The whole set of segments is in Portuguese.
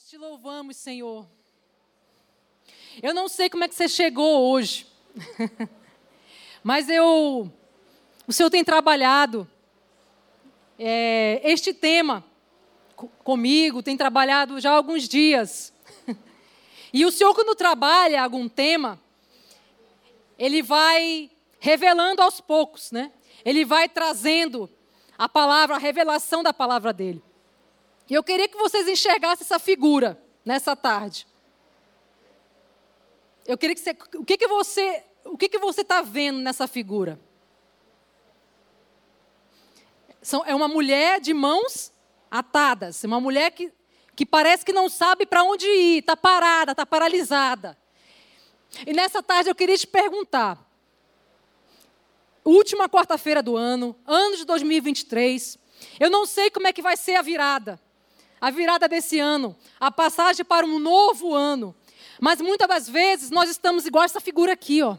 Nós te louvamos, Senhor. Eu não sei como é que você chegou hoje, mas eu, o Senhor tem trabalhado é, este tema comigo, tem trabalhado já há alguns dias. E o Senhor, quando trabalha algum tema, ele vai revelando aos poucos, né? Ele vai trazendo a palavra, a revelação da palavra dele. E eu queria que vocês enxergassem essa figura nessa tarde. Eu queria que você, o que que você, o que que você está vendo nessa figura? São, é uma mulher de mãos atadas, uma mulher que, que parece que não sabe para onde ir, está parada, está paralisada. E nessa tarde eu queria te perguntar: última quarta-feira do ano, ano de 2023, eu não sei como é que vai ser a virada, a virada desse ano, a passagem para um novo ano. Mas muitas das vezes nós estamos igual essa figura aqui, ó.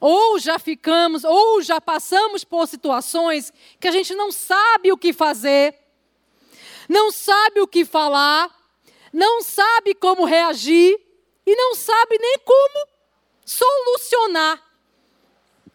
Ou já ficamos, ou já passamos por situações que a gente não sabe o que fazer, não sabe o que falar, não sabe como reagir e não sabe nem como solucionar.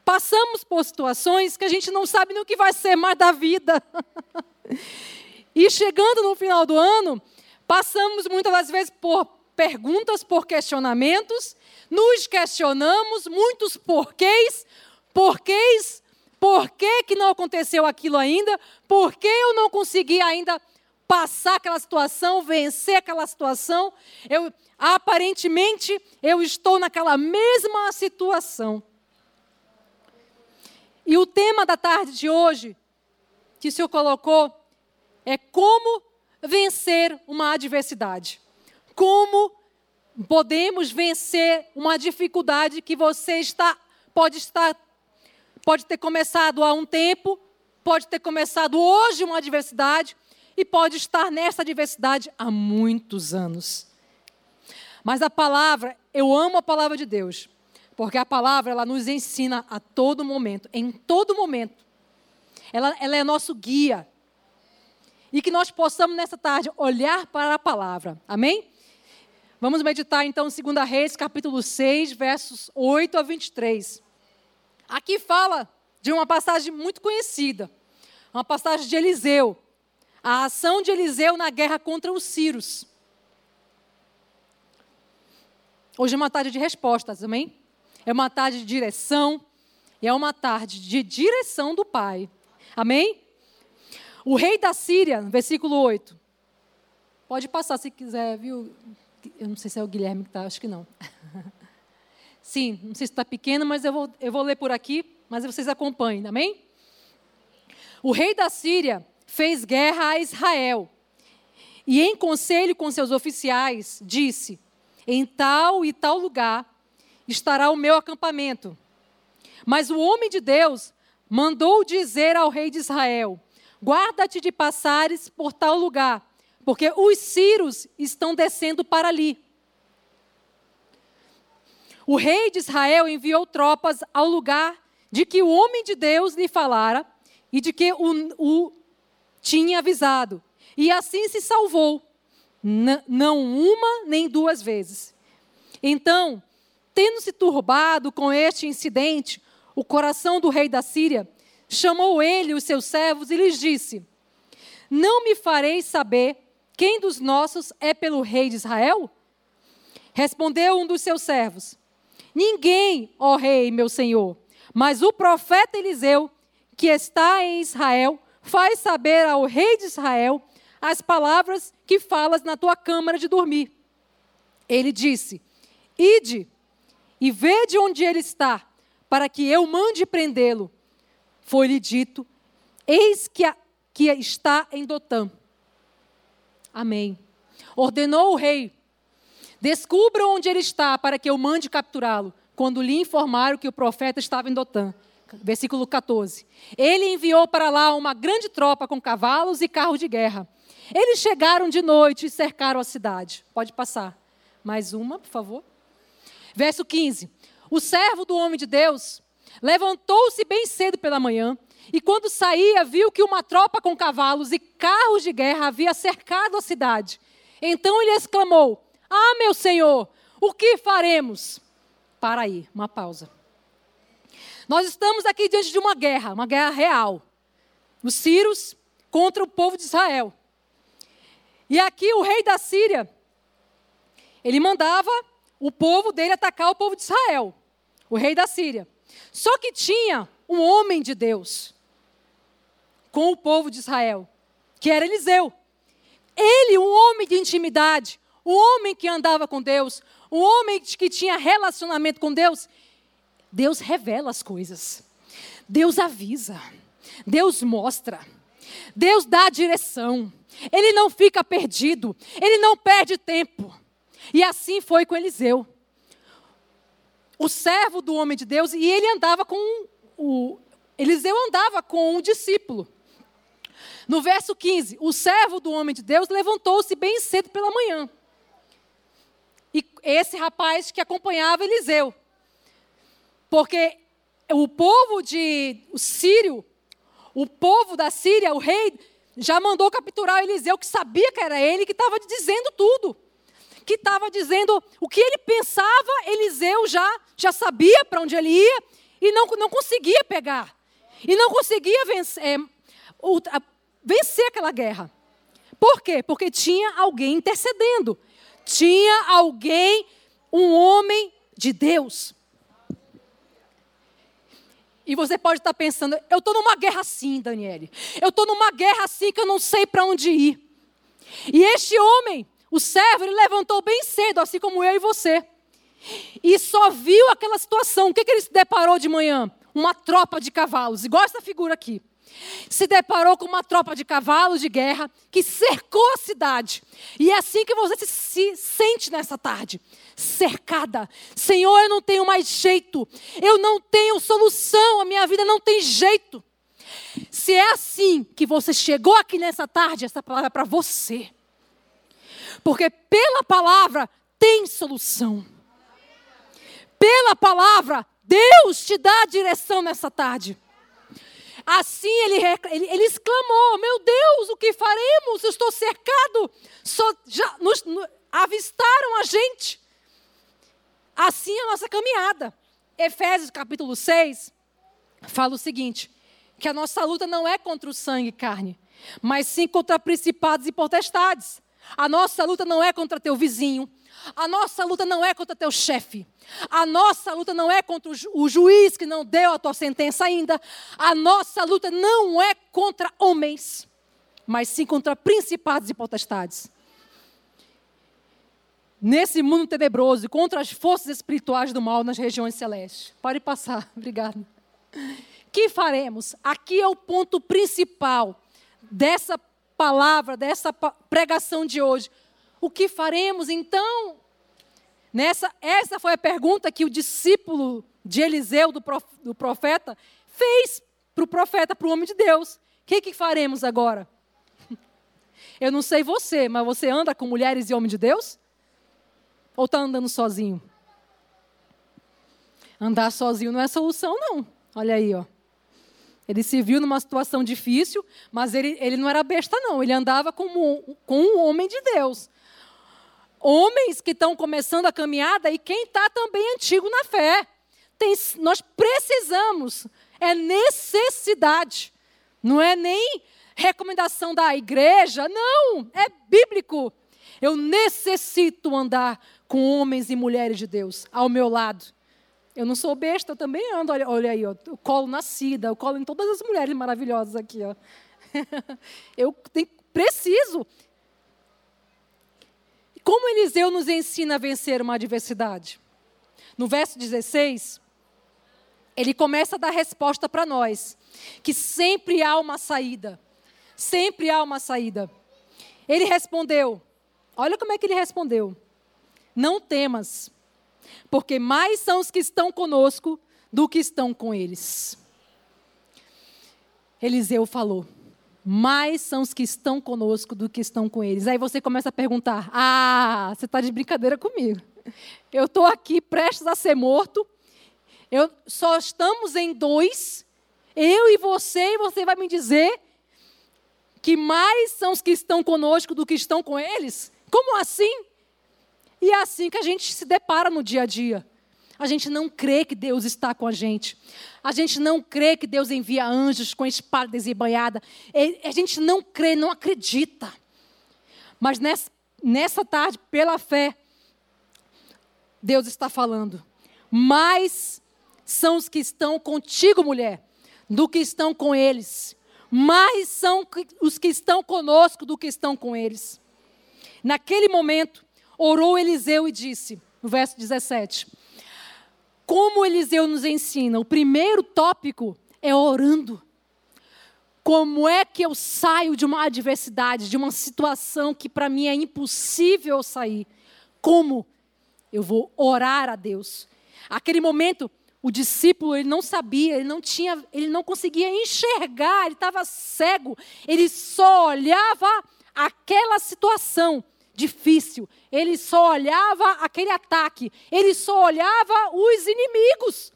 Passamos por situações que a gente não sabe nem o que vai ser mais da vida. e chegando no final do ano, passamos muitas das vezes por perguntas, por questionamentos, nos questionamos muitos porquês, porquês, por que, que não aconteceu aquilo ainda, por que eu não consegui ainda passar aquela situação, vencer aquela situação, eu aparentemente eu estou naquela mesma situação. E o tema da tarde de hoje, que o Senhor colocou, é como vencer uma adversidade. Como podemos vencer uma dificuldade que você está pode estar pode ter começado há um tempo, pode ter começado hoje uma adversidade e pode estar nessa adversidade há muitos anos. Mas a palavra, eu amo a palavra de Deus, porque a palavra ela nos ensina a todo momento, em todo momento. Ela, ela é nosso guia. E que nós possamos nessa tarde olhar para a palavra. Amém? Vamos meditar então 2 Reis, capítulo 6, versos 8 a 23. Aqui fala de uma passagem muito conhecida, uma passagem de Eliseu, a ação de Eliseu na guerra contra os Círios. Hoje é uma tarde de respostas, amém? É uma tarde de direção, e é uma tarde de direção do Pai, amém? O rei da Síria, versículo 8. Pode passar se quiser, viu? Eu não sei se é o Guilherme que está, acho que não. Sim, não sei se está pequeno, mas eu vou, eu vou ler por aqui, mas vocês acompanhem, amém? O rei da Síria fez guerra a Israel e, em conselho com seus oficiais, disse: Em tal e tal lugar estará o meu acampamento. Mas o homem de Deus mandou dizer ao rei de Israel: Guarda-te de passares por tal lugar, porque os sírios estão descendo para ali. O rei de Israel enviou tropas ao lugar de que o homem de Deus lhe falara e de que o, o tinha avisado. E assim se salvou, não uma nem duas vezes. Então, tendo se turbado com este incidente, o coração do rei da Síria chamou ele os seus servos e lhes disse: Não me fareis saber quem dos nossos é pelo rei de Israel? Respondeu um dos seus servos: Ninguém, ó rei, meu senhor, mas o profeta Eliseu, que está em Israel, faz saber ao rei de Israel as palavras que falas na tua câmara de dormir. Ele disse: Ide e vede onde ele está, para que eu mande prendê-lo. Foi-lhe dito: Eis que, a, que está em Dotã. Amém. Ordenou o rei: Descubra onde ele está, para que eu mande capturá-lo, quando lhe informaram que o profeta estava em Dotã. Versículo 14. Ele enviou para lá uma grande tropa com cavalos e carros de guerra. Eles chegaram de noite e cercaram a cidade. Pode passar. Mais uma, por favor. Verso 15. O servo do homem de Deus levantou-se bem cedo pela manhã e quando saía, viu que uma tropa com cavalos e carros de guerra havia cercado a cidade. Então ele exclamou: Ah, meu senhor, o que faremos? Para aí, uma pausa. Nós estamos aqui diante de uma guerra, uma guerra real. Os sírios contra o povo de Israel. E aqui o rei da Síria, ele mandava o povo dele atacar o povo de Israel, o rei da Síria. Só que tinha um homem de Deus com o povo de Israel, que era Eliseu. Ele, um homem de intimidade, um homem que andava com Deus, um homem que tinha relacionamento com Deus, Deus revela as coisas. Deus avisa. Deus mostra. Deus dá a direção. Ele não fica perdido. Ele não perde tempo. E assim foi com Eliseu. O servo do homem de Deus, e ele andava com o. Eliseu andava com um discípulo. No verso 15, o servo do homem de Deus levantou-se bem cedo pela manhã. E esse rapaz que acompanhava Eliseu. Porque o povo de o sírio, o povo da Síria, o rei, já mandou capturar Eliseu, que sabia que era ele, que estava dizendo tudo. Que estava dizendo o que ele pensava, Eliseu já, já sabia para onde ele ia e não, não conseguia pegar. E não conseguia vencer, é, vencer aquela guerra. Por quê? Porque tinha alguém intercedendo. Tinha alguém, um homem de Deus. E você pode estar pensando, eu estou numa guerra assim, Daniele. Eu estou numa guerra assim que eu não sei para onde ir. E este homem, o servo, ele levantou bem cedo, assim como eu e você. E só viu aquela situação. O que, que ele se deparou de manhã? Uma tropa de cavalos, igual essa figura aqui. Se deparou com uma tropa de cavalos de guerra que cercou a cidade. E é assim que você se sente nessa tarde cercada. Senhor, eu não tenho mais jeito. Eu não tenho solução. A minha vida não tem jeito. Se é assim que você chegou aqui nessa tarde, essa palavra é para você. Porque pela palavra tem solução. Pela palavra, Deus te dá a direção nessa tarde. Assim ele, ele, ele, exclamou: Meu Deus, o que faremos? Eu estou cercado. Só, já nos, no, avistaram a gente. Assim é a nossa caminhada. Efésios capítulo 6 fala o seguinte: que a nossa luta não é contra o sangue e carne, mas sim contra principados e potestades. A nossa luta não é contra teu vizinho. A nossa luta não é contra teu chefe. A nossa luta não é contra o, ju o juiz que não deu a tua sentença ainda. A nossa luta não é contra homens, mas sim contra principados e potestades nesse mundo tenebroso e contra as forças espirituais do mal nas regiões celestes. Pode passar, obrigado. Que faremos? Aqui é o ponto principal dessa palavra, dessa pregação de hoje. O que faremos então? Nessa, essa foi a pergunta que o discípulo de Eliseu, do profeta, fez para o profeta, para o homem de Deus. O que, que faremos agora? Eu não sei você, mas você anda com mulheres e homens de Deus? Ou está andando sozinho? Andar sozinho não é solução, não. Olha aí, ó. Ele se viu numa situação difícil, mas ele, ele não era besta, não. Ele andava como, com um homem de Deus. Homens que estão começando a caminhada e quem está também antigo na fé. Tem, nós precisamos, é necessidade. Não é nem recomendação da igreja, não, é bíblico. Eu necessito andar com homens e mulheres de Deus ao meu lado. Eu não sou besta, eu também ando, olha, olha aí, ó, colo nascida, eu colo em todas as mulheres maravilhosas aqui. Ó. eu tenho, preciso. Como Eliseu nos ensina a vencer uma adversidade? No verso 16, ele começa a dar resposta para nós, que sempre há uma saída. Sempre há uma saída. Ele respondeu: Olha como é que ele respondeu. Não temas, porque mais são os que estão conosco do que estão com eles. Eliseu falou: mais são os que estão conosco do que estão com eles. Aí você começa a perguntar: ah, você está de brincadeira comigo. Eu estou aqui prestes a ser morto. Eu, só estamos em dois, eu e você, e você vai me dizer que mais são os que estão conosco do que estão com eles? Como assim? E é assim que a gente se depara no dia a dia. A gente não crê que Deus está com a gente. A gente não crê que Deus envia anjos com espada desembanhada. A gente não crê, não acredita. Mas nessa, nessa tarde, pela fé, Deus está falando. Mais são os que estão contigo, mulher, do que estão com eles. Mais são os que estão conosco do que estão com eles. Naquele momento, orou Eliseu e disse, no verso 17: como Eliseu nos ensina, o primeiro tópico é orando. Como é que eu saio de uma adversidade, de uma situação que para mim é impossível sair? Como? Eu vou orar a Deus. Aquele momento, o discípulo ele não sabia, ele não tinha, ele não conseguia enxergar, ele estava cego. Ele só olhava aquela situação difícil. Ele só olhava aquele ataque, ele só olhava os inimigos.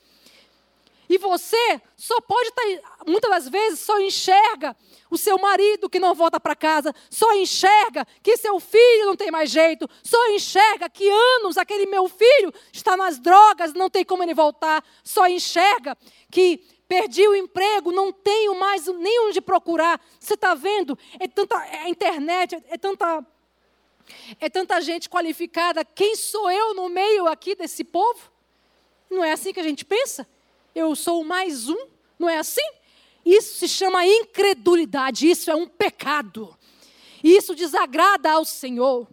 E você só pode estar, tá, muitas das vezes, só enxerga o seu marido que não volta para casa, só enxerga que seu filho não tem mais jeito, só enxerga que anos aquele meu filho está nas drogas, não tem como ele voltar, só enxerga que perdi o emprego, não tenho mais nem onde procurar. Você está vendo? É tanta é a internet, é, é tanta é tanta gente qualificada. Quem sou eu no meio aqui desse povo? Não é assim que a gente pensa? Eu sou mais um? Não é assim? Isso se chama incredulidade, isso é um pecado. Isso desagrada ao Senhor.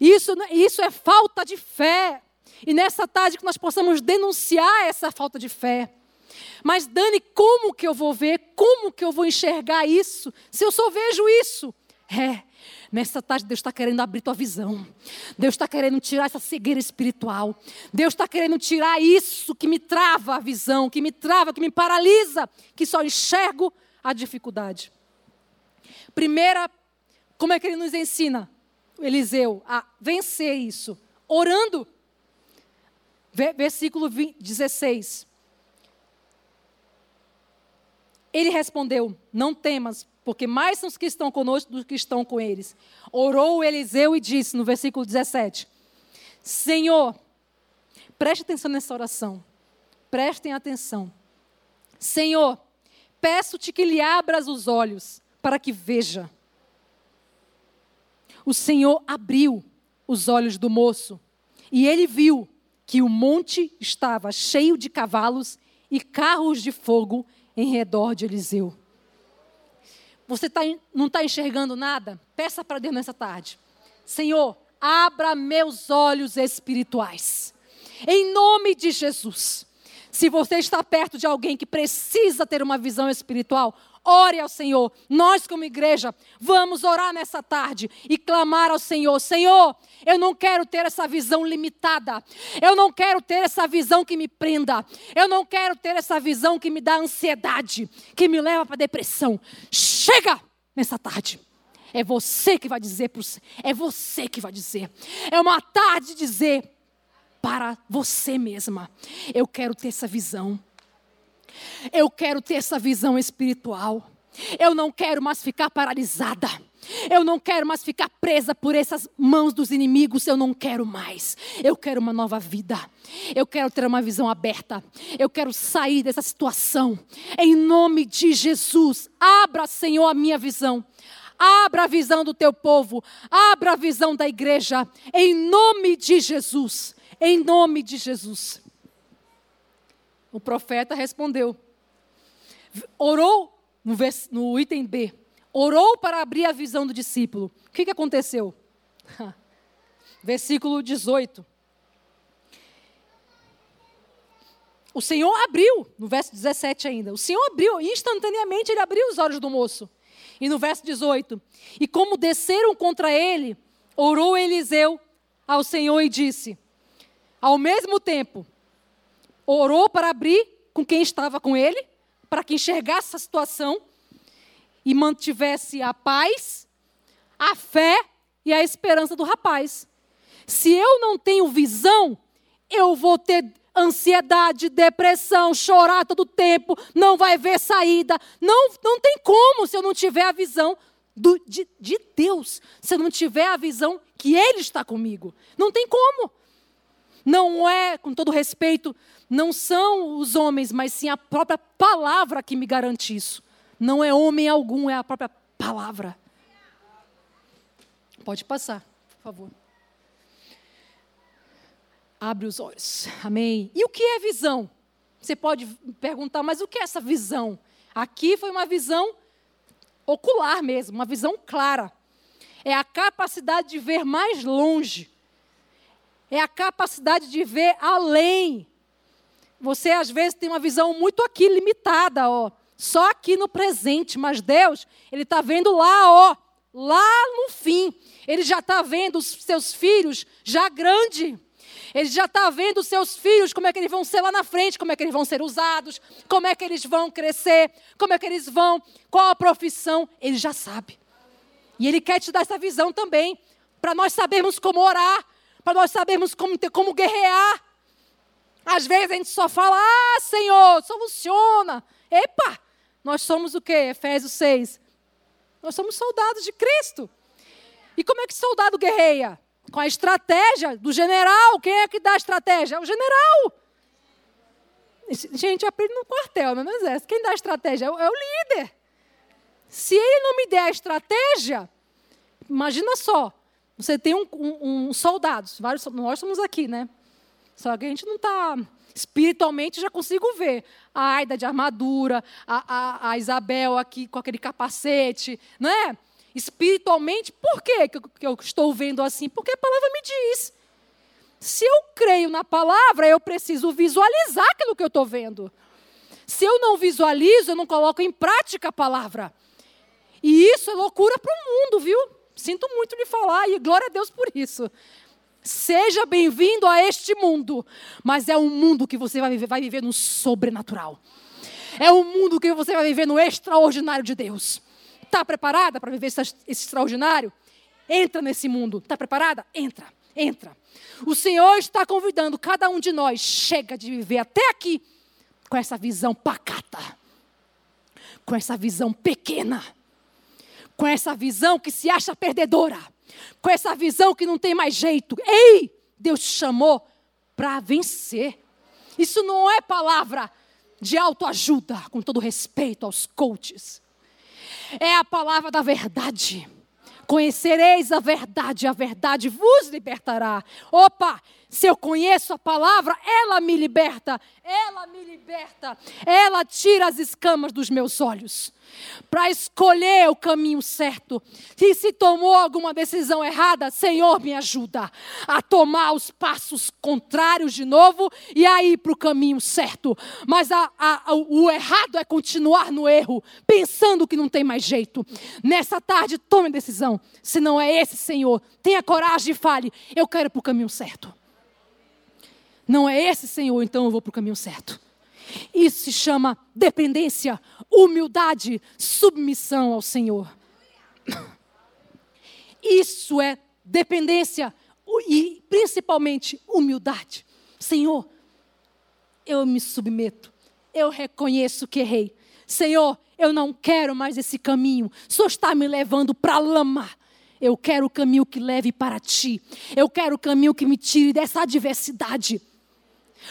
Isso, isso é falta de fé. E nessa tarde que nós possamos denunciar essa falta de fé. Mas Dani, como que eu vou ver? Como que eu vou enxergar isso? Se eu só vejo isso? É, Nessa tarde, Deus está querendo abrir tua visão. Deus está querendo tirar essa cegueira espiritual. Deus está querendo tirar isso que me trava a visão, que me trava, que me paralisa, que só enxergo a dificuldade. Primeira, como é que ele nos ensina, Eliseu, a vencer isso? Orando. Versículo 16. Ele respondeu: Não temas, porque mais são os que estão conosco do que estão com eles. Orou Eliseu e disse no versículo 17: Senhor, preste atenção nessa oração. Prestem atenção. Senhor, peço-te que lhe abras os olhos para que veja. O Senhor abriu os olhos do moço e ele viu que o monte estava cheio de cavalos e carros de fogo em redor de Eliseu. Você tá, não está enxergando nada? Peça para Deus nessa tarde. Senhor, abra meus olhos espirituais. Em nome de Jesus. Se você está perto de alguém que precisa ter uma visão espiritual, ore ao Senhor. Nós, como igreja, vamos orar nessa tarde e clamar ao Senhor: Senhor, eu não quero ter essa visão limitada. Eu não quero ter essa visão que me prenda. Eu não quero ter essa visão que me dá ansiedade, que me leva para depressão. Chega nessa tarde. É você que vai dizer para é você que vai dizer. É uma tarde de dizer para você mesma. Eu quero ter essa visão. Eu quero ter essa visão espiritual. Eu não quero mais ficar paralisada. Eu não quero mais ficar presa por essas mãos dos inimigos. Eu não quero mais. Eu quero uma nova vida. Eu quero ter uma visão aberta. Eu quero sair dessa situação. Em nome de Jesus, abra, Senhor, a minha visão. Abra a visão do teu povo. Abra a visão da igreja. Em nome de Jesus. Em nome de Jesus. O profeta respondeu. Orou, no, vers, no item B, orou para abrir a visão do discípulo. O que, que aconteceu? Versículo 18. O Senhor abriu, no verso 17 ainda, o Senhor abriu, instantaneamente ele abriu os olhos do moço. E no verso 18: E como desceram contra ele, orou Eliseu ao Senhor e disse: Ao mesmo tempo, orou para abrir com quem estava com ele, para que enxergasse a situação e mantivesse a paz, a fé e a esperança do rapaz. Se eu não tenho visão, eu vou ter ansiedade, depressão, chorar todo tempo, não vai ver saída. Não, não tem como se eu não tiver a visão do, de, de Deus, se eu não tiver a visão que Ele está comigo. Não tem como. Não é, com todo respeito, não são os homens, mas sim a própria palavra que me garante isso. Não é homem algum, é a própria palavra. Pode passar, por favor. Abre os olhos. Amém. E o que é visão? Você pode perguntar, mas o que é essa visão? Aqui foi uma visão ocular mesmo, uma visão clara. É a capacidade de ver mais longe. É a capacidade de ver além. Você às vezes tem uma visão muito aqui limitada, ó, só aqui no presente, mas Deus, ele está vendo lá, ó, lá no fim. Ele já está vendo os seus filhos já grande. Ele já está vendo os seus filhos, como é que eles vão ser lá na frente, como é que eles vão ser usados, como é que eles vão crescer, como é que eles vão, qual a profissão. Ele já sabe. E Ele quer te dar essa visão também, para nós sabermos como orar, para nós sabermos como, ter, como guerrear. Às vezes a gente só fala, ah, Senhor, soluciona. Epa, nós somos o quê? Efésios 6. Nós somos soldados de Cristo. E como é que soldado guerreia? com a estratégia do general. Quem é que dá a estratégia? O general. Gente, aprende no quartel, não no exército. Quem dá a estratégia é é o líder. Se ele não me der a estratégia, imagina só. Você tem um, um, um soldado, vários, nós somos aqui, né? Só que a gente não está espiritualmente já consigo ver a Aida de armadura, a, a, a, Isabel aqui com aquele capacete, não é? espiritualmente, por quê que eu estou vendo assim? Porque a palavra me diz. Se eu creio na palavra, eu preciso visualizar aquilo que eu estou vendo. Se eu não visualizo, eu não coloco em prática a palavra. E isso é loucura para o mundo, viu? Sinto muito lhe falar e glória a Deus por isso. Seja bem-vindo a este mundo, mas é um mundo que você vai viver, vai viver no sobrenatural. É um mundo que você vai viver no extraordinário de Deus. Está preparada para viver esse, esse extraordinário? Entra nesse mundo. Está preparada? Entra, entra. O Senhor está convidando cada um de nós. Chega de viver até aqui com essa visão pacata, com essa visão pequena, com essa visão que se acha perdedora, com essa visão que não tem mais jeito. Ei, Deus te chamou para vencer. Isso não é palavra de autoajuda, com todo respeito aos coaches é a palavra da verdade. Conhecereis a verdade, a verdade vos libertará. Opa, se eu conheço a palavra, ela me liberta, ela me liberta, ela tira as escamas dos meus olhos para escolher o caminho certo. E se tomou alguma decisão errada, Senhor, me ajuda a tomar os passos contrários de novo e a ir para o caminho certo. Mas a, a, o errado é continuar no erro, pensando que não tem mais jeito. Nessa tarde, tome decisão. Se não é esse, Senhor, tenha coragem e fale: Eu quero para o caminho certo. Não é esse, Senhor, então eu vou para o caminho certo. Isso se chama dependência, humildade, submissão ao Senhor. Isso é dependência e principalmente humildade. Senhor, eu me submeto. Eu reconheço que errei. Senhor, eu não quero mais esse caminho. Senhor está me levando para a lama. Eu quero o caminho que leve para ti. Eu quero o caminho que me tire dessa adversidade.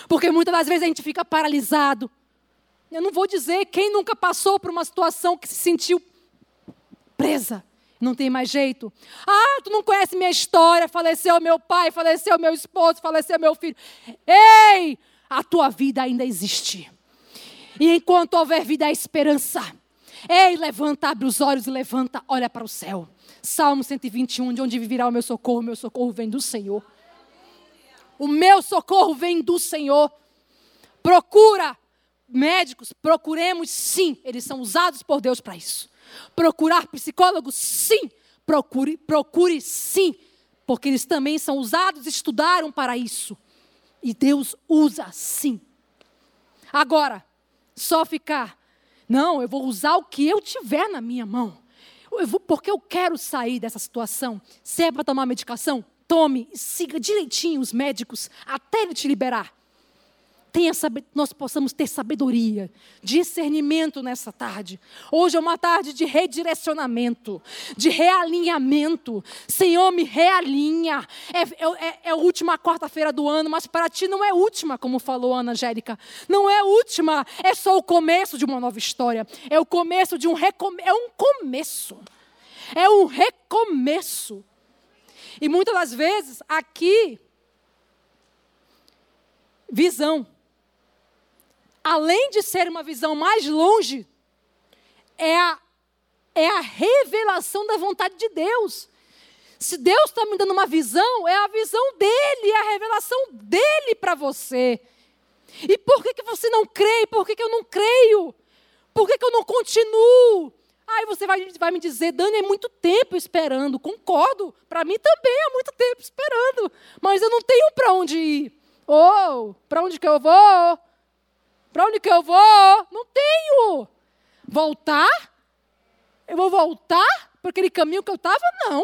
Porque muitas das vezes a gente fica paralisado. Eu não vou dizer quem nunca passou por uma situação que se sentiu presa. Não tem mais jeito. Ah, tu não conhece minha história. Faleceu meu pai, faleceu meu esposo, faleceu meu filho. Ei, a tua vida ainda existe. E enquanto houver vida, há esperança. Ei, levanta, abre os olhos e levanta, olha para o céu. Salmo 121, de onde virá o meu socorro? Meu socorro vem do Senhor. O meu socorro vem do Senhor. Procura médicos, procuremos sim, eles são usados por Deus para isso. Procurar psicólogos, sim, procure, procure sim, porque eles também são usados, estudaram para isso. E Deus usa sim. Agora, só ficar, não, eu vou usar o que eu tiver na minha mão. Eu vou, porque eu quero sair dessa situação. Se é para tomar medicação, tome siga direitinho os médicos até ele te liberar. tenha, nós possamos ter sabedoria, discernimento nessa tarde. Hoje é uma tarde de redirecionamento, de realinhamento. Senhor, me realinha. É, é, é a última quarta-feira do ano, mas para ti não é última, como falou a Ana Angélica. Não é última, é só o começo de uma nova história. É o começo de um recomeço. É um começo. É um recomeço. E muitas das vezes, aqui, visão além de ser uma visão mais longe, é a, é a revelação da vontade de Deus. Se Deus está me dando uma visão, é a visão dele, é a revelação dele para você. E por que, que você não crê? Por que, que eu não creio? Por que, que eu não continuo? Aí você vai, vai me dizer, Dani, é muito tempo esperando. Concordo, para mim também é muito tempo esperando. Mas eu não tenho para onde ir. Oh, para onde que eu vou? Para onde que eu vou? Não tenho. Voltar? Eu vou voltar para aquele caminho que eu estava? Não.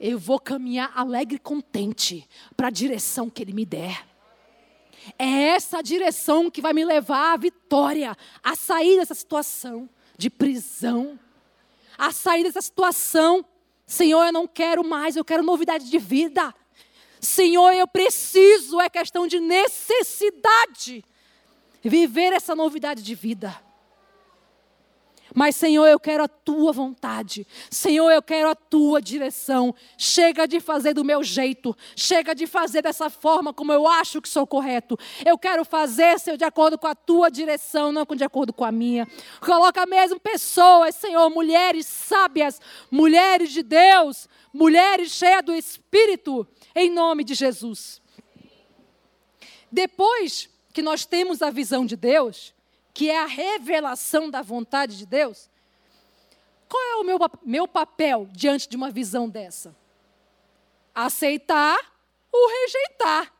Eu vou caminhar alegre e contente para a direção que Ele me der. É essa direção que vai me levar à vitória, a sair dessa situação de prisão, a sair dessa situação. Senhor, eu não quero mais, eu quero novidade de vida. Senhor, eu preciso, é questão de necessidade viver essa novidade de vida. Mas, Senhor, eu quero a tua vontade. Senhor, eu quero a tua direção. Chega de fazer do meu jeito. Chega de fazer dessa forma como eu acho que sou correto. Eu quero fazer, Senhor, de acordo com a tua direção, não de acordo com a minha. Coloca mesmo pessoas, Senhor, mulheres sábias, mulheres de Deus, mulheres cheias do Espírito, em nome de Jesus. Depois que nós temos a visão de Deus, que é a revelação da vontade de Deus, qual é o meu, meu papel diante de uma visão dessa? Aceitar ou rejeitar.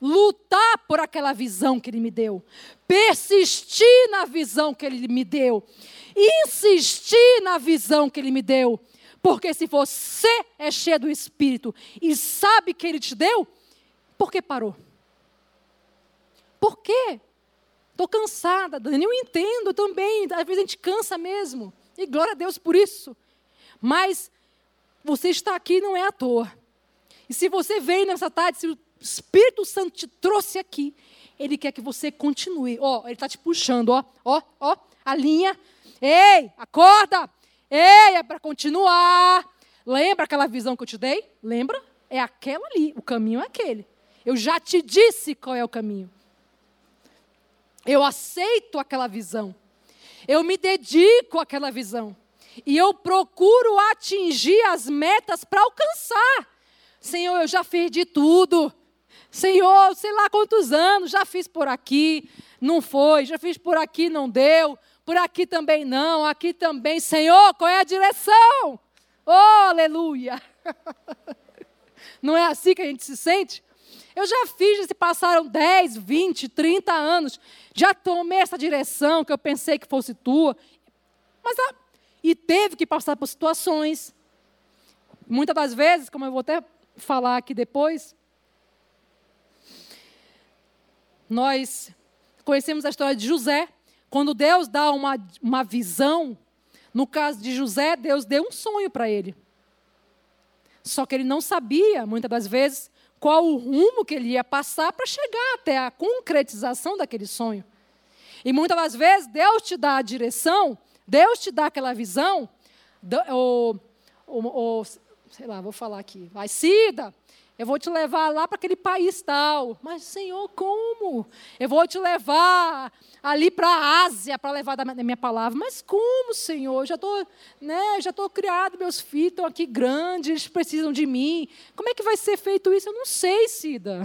Lutar por aquela visão que Ele me deu. Persistir na visão que Ele me deu. Insistir na visão que Ele me deu. Porque se você é cheio do Espírito e sabe que Ele te deu, por que parou? Por quê? Estou cansada, Dani. Eu entendo também. Às vezes a gente cansa mesmo. E glória a Deus por isso. Mas você está aqui não é à toa. E se você veio nessa tarde, se o Espírito Santo te trouxe aqui, ele quer que você continue. Ó, ele está te puxando, ó, ó, ó, a linha. Ei, acorda! Ei, é para continuar. Lembra aquela visão que eu te dei? Lembra? É aquela ali. O caminho é aquele. Eu já te disse qual é o caminho. Eu aceito aquela visão. Eu me dedico àquela visão. E eu procuro atingir as metas para alcançar. Senhor, eu já fiz de tudo. Senhor, sei lá quantos anos, já fiz por aqui, não foi, já fiz por aqui, não deu, por aqui também não, aqui também. Senhor, qual é a direção? Oh, aleluia! Não é assim que a gente se sente? Eu já fiz, se passaram 10, 20, 30 anos, já tomei essa direção que eu pensei que fosse tua. Mas ah, e teve que passar por situações. Muitas das vezes, como eu vou até falar aqui depois, nós conhecemos a história de José. Quando Deus dá uma, uma visão, no caso de José, Deus deu um sonho para ele. Só que ele não sabia, muitas das vezes, qual o rumo que ele ia passar para chegar até a concretização daquele sonho. E muitas das vezes Deus te dá a direção, Deus te dá aquela visão, ou, ou, ou sei lá, vou falar aqui, vai, Cida, eu vou te levar lá para aquele país tal. Mas, Senhor, como? Eu vou te levar ali para a Ásia para levar da minha palavra. Mas como, Senhor? Eu já estou, né, já criado, meus filhos estão aqui grandes, eles precisam de mim. Como é que vai ser feito isso? Eu não sei, Cida.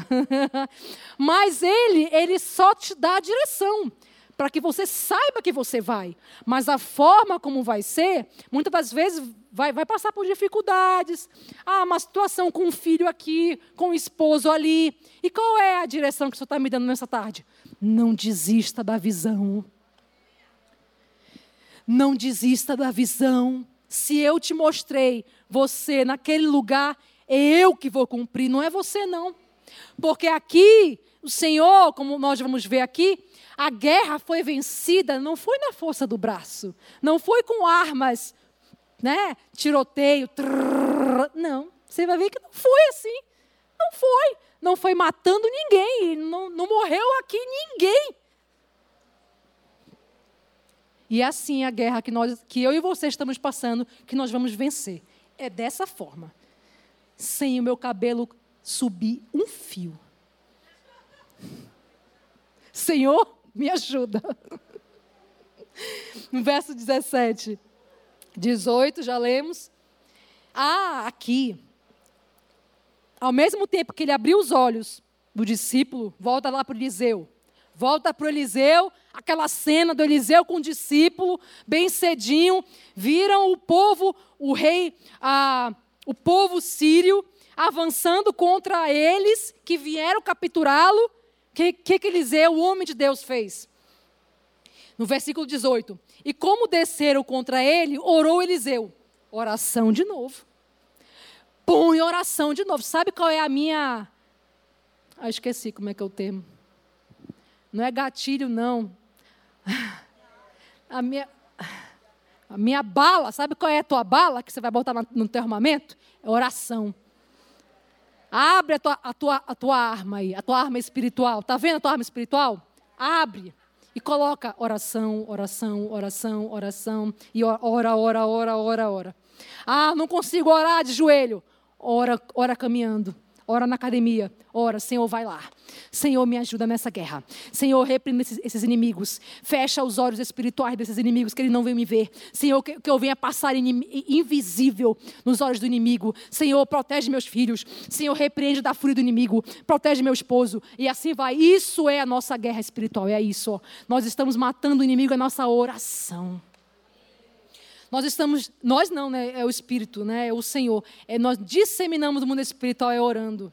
Mas ele, ele só te dá a direção para que você saiba que você vai. Mas a forma como vai ser, muitas das vezes vai, vai passar por dificuldades. Ah, uma situação com um filho aqui, com um esposo ali. E qual é a direção que o Senhor está me dando nessa tarde? Não desista da visão. Não desista da visão. Se eu te mostrei você naquele lugar, é eu que vou cumprir, não é você não. Porque aqui o Senhor, como nós vamos ver aqui, a guerra foi vencida, não foi na força do braço, não foi com armas, né? Tiroteio, trrr, não. Você vai ver que não foi assim. Não foi. Não foi matando ninguém. Não, não morreu aqui ninguém. E é assim a guerra que, nós, que eu e você estamos passando, que nós vamos vencer. É dessa forma. Sem o meu cabelo subir um fio. Senhor, me ajuda. No verso 17, 18, já lemos. Ah, aqui. Ao mesmo tempo que ele abriu os olhos do discípulo, volta lá para Eliseu. Volta para Eliseu, aquela cena do Eliseu com o discípulo, bem cedinho, viram o povo, o rei, a, o povo sírio, avançando contra eles, que vieram capturá-lo. Que, que, que Eliseu, o homem de Deus, fez? No versículo 18: E como desceram contra ele, orou Eliseu. Oração de novo. Põe oração de novo. Sabe qual é a minha. Ah, esqueci como é que é o termo. Não é gatilho, não. A minha, a minha bala, sabe qual é a tua bala que você vai botar no teu armamento? É oração. Abre a tua, a, tua, a tua arma aí, a tua arma espiritual. Está vendo a tua arma espiritual? Abre. E coloca oração, oração, oração, oração. E ora, ora, ora, ora, ora. Ah, não consigo orar de joelho. Ora, ora caminhando ora na academia, ora, Senhor, vai lá. Senhor, me ajuda nessa guerra. Senhor, reprime esses, esses inimigos. Fecha os olhos espirituais desses inimigos que ele não veio me ver. Senhor, que, que eu venha passar invisível nos olhos do inimigo. Senhor, protege meus filhos. Senhor, repreende da fúria do inimigo. Protege meu esposo. E assim vai. Isso é a nossa guerra espiritual. É isso. Nós estamos matando o inimigo, é nossa oração. Nós estamos, nós não, né? É o Espírito, né? É o Senhor. É, nós disseminamos o mundo espiritual é orando.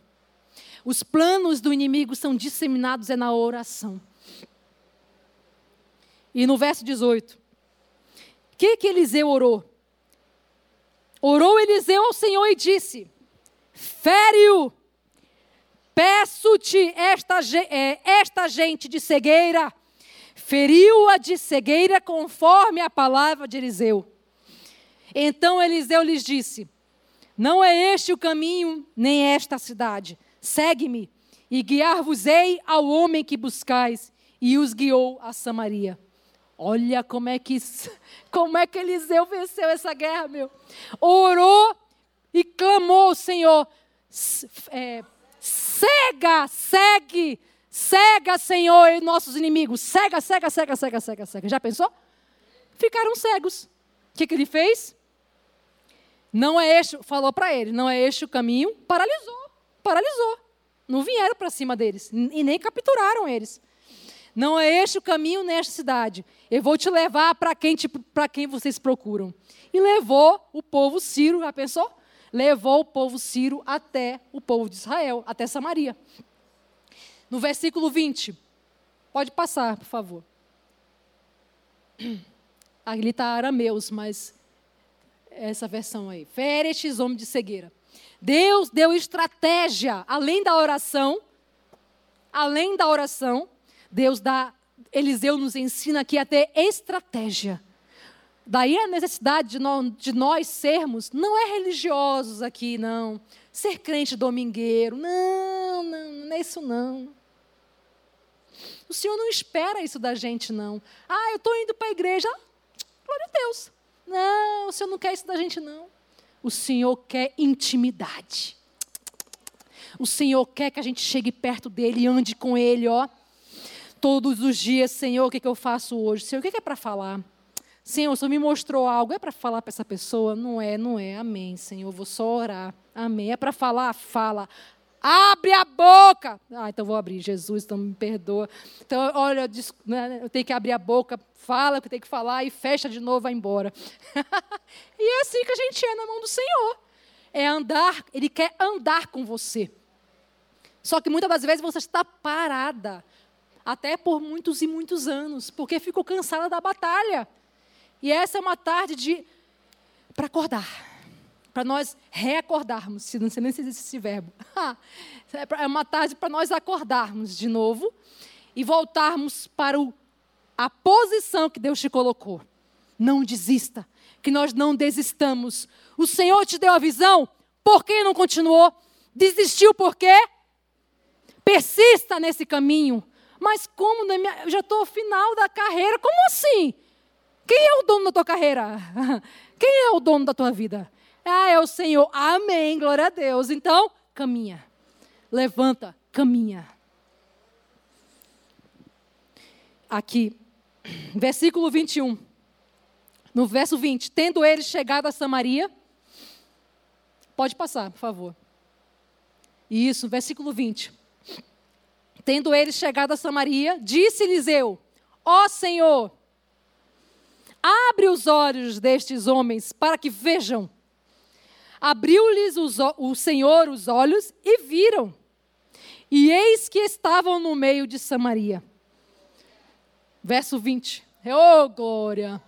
Os planos do inimigo são disseminados é na oração. E no verso 18, o que que Eliseu orou? Orou Eliseu ao Senhor e disse: Fere-o, peço-te esta, é, esta gente de cegueira, feriu-a de cegueira conforme a palavra de Eliseu. Então Eliseu lhes disse: Não é este o caminho, nem esta a cidade. Segue-me, e guiar-vos-ei ao homem que buscais. E os guiou a Samaria. Olha como é que como é que Eliseu venceu essa guerra, meu. Orou e clamou, Senhor, é, cega, segue, cega, Senhor, nossos inimigos. Cega, cega, cega, cega, cega, cega. Já pensou? Ficaram cegos. O que, que ele fez? Não é este, falou para ele, não é este o caminho, paralisou, paralisou. Não vieram para cima deles e nem capturaram eles. Não é este o caminho nesta cidade. Eu vou te levar para quem, tipo, quem vocês procuram. E levou o povo Ciro, já pensou? Levou o povo Ciro até o povo de Israel, até Samaria. No versículo 20. Pode passar, por favor. Ali está arameus, mas essa versão aí. Fere estes homens de cegueira. Deus deu estratégia, além da oração, além da oração, Deus dá, Eliseu nos ensina aqui a ter estratégia. Daí a necessidade de nós, de nós sermos, não é religiosos aqui, não. Ser crente domingueiro, não, não, não é isso não. O Senhor não espera isso da gente, não. Ah, eu estou indo para a igreja. Glória a Deus. Não, o Senhor não quer isso da gente, não. O Senhor quer intimidade. O Senhor quer que a gente chegue perto dele e ande com ele, ó. Todos os dias, Senhor, o que, que eu faço hoje? Senhor, o que, que é para falar? Senhor, o Senhor me mostrou algo, é para falar para essa pessoa? Não é, não é. Amém, Senhor, vou só orar. Amém. É para falar? Fala. Abre a boca. Ah, então vou abrir. Jesus, então me perdoa. Então, olha, né, eu tenho que abrir a boca, fala o que tem que falar e fecha de novo, vai embora. e é assim que a gente é na mão do Senhor. É andar, Ele quer andar com você. Só que muitas das vezes você está parada, até por muitos e muitos anos, porque ficou cansada da batalha. E essa é uma tarde de para acordar para nós reacordarmos, se não sei nem se existe esse verbo. é uma tarde para nós acordarmos de novo e voltarmos para o, a posição que Deus te colocou. Não desista, que nós não desistamos. O Senhor te deu a visão, por que não continuou? Desistiu por quê? Persista nesse caminho. Mas como minha, eu já estou no final da carreira, como assim? Quem é o dono da tua carreira? Quem é o dono da tua vida? Ah, é o Senhor. Amém, glória a Deus. Então, caminha. Levanta, caminha. Aqui, versículo 21. No verso 20: Tendo ele chegado a Samaria. Pode passar, por favor. Isso, versículo 20. Tendo ele chegado a Samaria, disse Eliseu: Ó Senhor, abre os olhos destes homens para que vejam. Abriu-lhes o Senhor os olhos e viram. E eis que estavam no meio de Samaria. Verso 20. Oh, glória!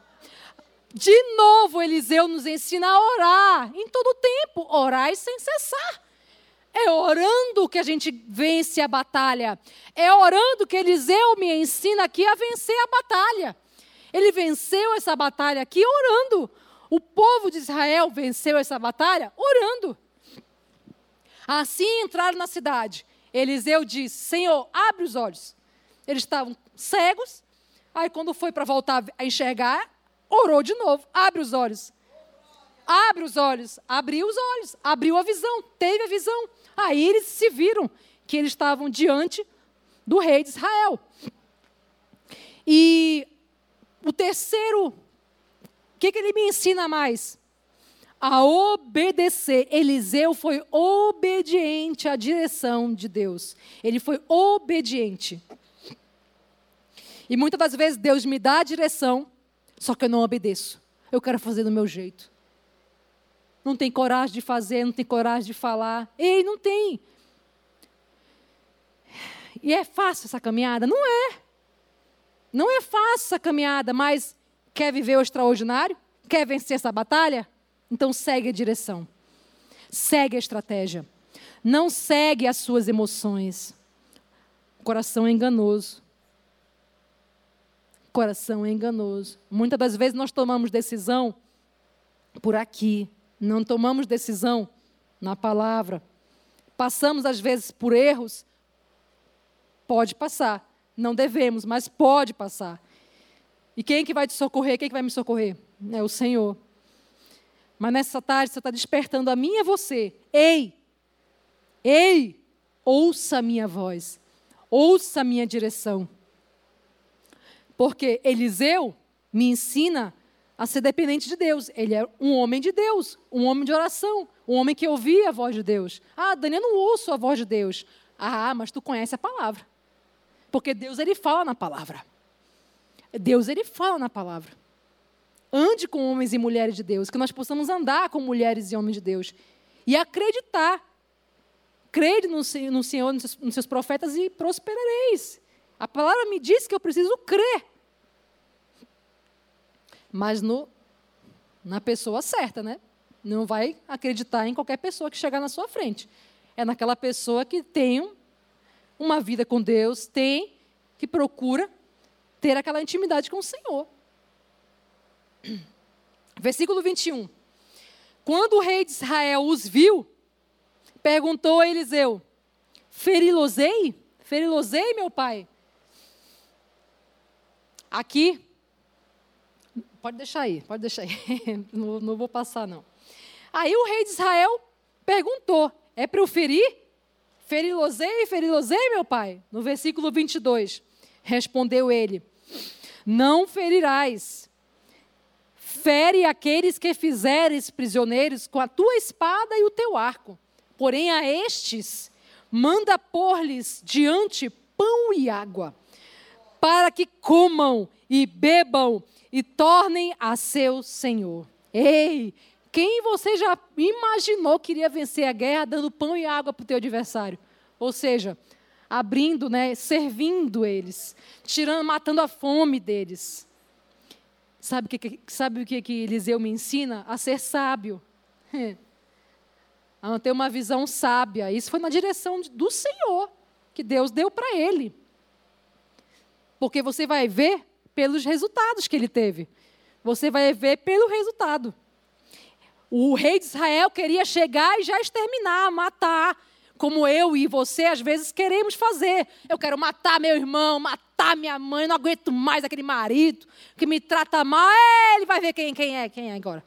De novo, Eliseu nos ensina a orar em todo tempo, orar sem cessar. É orando que a gente vence a batalha. É orando que Eliseu me ensina aqui a vencer a batalha. Ele venceu essa batalha aqui orando. O povo de Israel venceu essa batalha orando. Assim entraram na cidade. Eliseu disse: Senhor, abre os olhos. Eles estavam cegos. Aí, quando foi para voltar a enxergar, orou de novo: abre os olhos. Abre os olhos. Abriu os olhos. Abriu a visão. Teve a visão. Aí eles se viram que eles estavam diante do rei de Israel. E o terceiro, o que, que ele me ensina mais? A obedecer. Eliseu foi obediente à direção de Deus. Ele foi obediente. E muitas das vezes Deus me dá a direção, só que eu não obedeço. Eu quero fazer do meu jeito não tem coragem de fazer, não tem coragem de falar. Ei, não tem. E é fácil essa caminhada? Não é. Não é fácil essa caminhada, mas quer viver o extraordinário? Quer vencer essa batalha? Então segue a direção. Segue a estratégia. Não segue as suas emoções. O coração é enganoso. O coração é enganoso. Muitas das vezes nós tomamos decisão por aqui, não tomamos decisão na palavra, passamos às vezes por erros, pode passar. Não devemos, mas pode passar. E quem que vai te socorrer? Quem que vai me socorrer? É o Senhor. Mas nessa tarde você está despertando a mim e a você. Ei! Ei! Ouça a minha voz. Ouça a minha direção. Porque Eliseu me ensina a ser dependente de Deus. Ele é um homem de Deus, um homem de oração, um homem que ouvia a voz de Deus. Ah, Dani, eu não ouço a voz de Deus. Ah, mas tu conhece a palavra. Porque Deus, ele fala na palavra. Deus, ele fala na palavra. Ande com homens e mulheres de Deus, que nós possamos andar com mulheres e homens de Deus. E acreditar. Crede no, no Senhor, nos seus, nos seus profetas e prosperareis. A palavra me diz que eu preciso crer mas no, na pessoa certa, né? Não vai acreditar em qualquer pessoa que chegar na sua frente. É naquela pessoa que tem uma vida com Deus, tem, que procura ter aquela intimidade com o Senhor. Versículo 21. Quando o rei de Israel os viu, perguntou a Eliseu: Ferilosei? Ferilosei, meu pai? Aqui, Pode deixar aí, pode deixar aí. não, não vou passar, não. Aí o rei de Israel perguntou: é para eu ferir? Ferilosei, ferilosei, meu pai? No versículo 22, respondeu ele: Não ferirás. Fere aqueles que fizeres prisioneiros com a tua espada e o teu arco. Porém, a estes, manda pôr-lhes diante pão e água, para que comam e bebam e tornem a seu senhor. Ei, quem você já imaginou que iria vencer a guerra dando pão e água para o teu adversário? Ou seja, abrindo, né, servindo eles, tirando, matando a fome deles. Sabe, que, sabe o que, que Eliseu me ensina? A ser sábio. a ter uma visão sábia. Isso foi na direção do Senhor que Deus deu para ele. Porque você vai ver pelos resultados que ele teve. Você vai ver pelo resultado. O rei de Israel queria chegar e já exterminar, matar, como eu e você às vezes queremos fazer. Eu quero matar meu irmão, matar minha mãe, não aguento mais aquele marido que me trata mal. Ele vai ver quem, quem é, quem é agora.